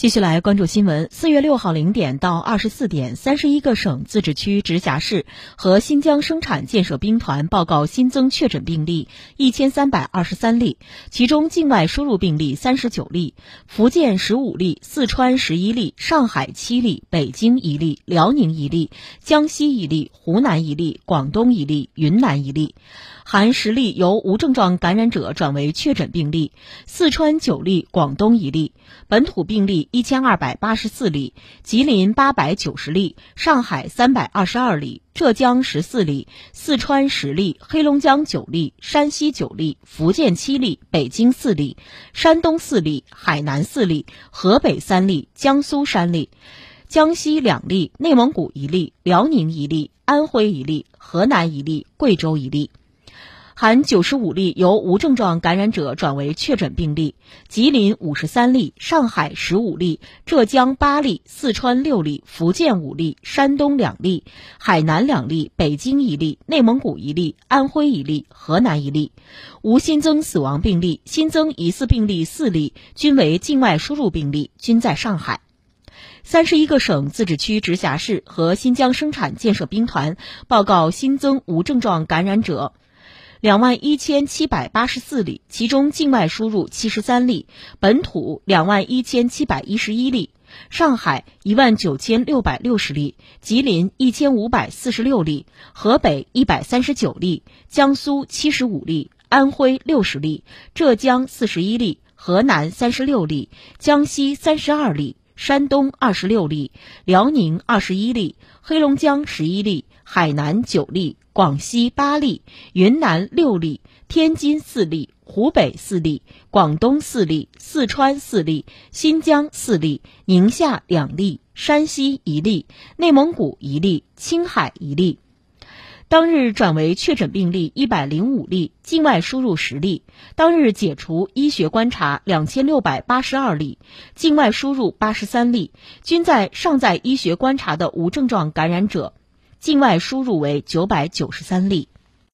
继续来关注新闻。四月六号零点到二十四点，三十一个省、自治区、直辖市和新疆生产建设兵团报告新增确诊病例一千三百二十三例，其中境外输入病例三十九例，福建十五例，四川十一例，上海七例，北京一例，辽宁一例，江西一例，湖南一例，广东一例，云南一例，含十例由无症状感染者转为确诊病例，四川九例，广东一例，本土病例。一千二百八十四例，吉林八百九十例，上海三百二十二例，浙江十四例，四川十例，黑龙江九例，山西九例，福建七例，北京四例，山东四例，海南四例，河北三例，江苏三例，江西两例，内蒙古一例，辽宁一例，安徽一例，河南一例，贵州一例。含九十五例由无症状感染者转为确诊病例，吉林五十三例，上海十五例，浙江八例，四川六例，福建五例，山东两例，海南两例，北京一例，内蒙古一例，安徽一例，河南一例，无新增死亡病例，新增疑似病例四例，均为境外输入病例，均在上海。三十一个省、自治区、直辖市和新疆生产建设兵团报告新增无症状感染者。两万一千七百八十四例，其中境外输入七十三例，本土两万一千七百一十一例。上海一万九千六百六十例，吉林一千五百四十六例，河北一百三十九例，江苏七十五例，安徽六十例，浙江四十一例，河南三十六例，江西三十二例，山东二十六例，辽宁二十一例，黑龙江十一例，海南九例。广西八例，云南六例，天津四例，湖北四例，广东四例，四川四例，新疆四例，宁夏两例，山西一例，内蒙古一例，青海一例。当日转为确诊病例一百零五例，境外输入十例。当日解除医学观察两千六百八十二例，境外输入八十三例，均在尚在医学观察的无症状感染者。境外输入为九百九十三例。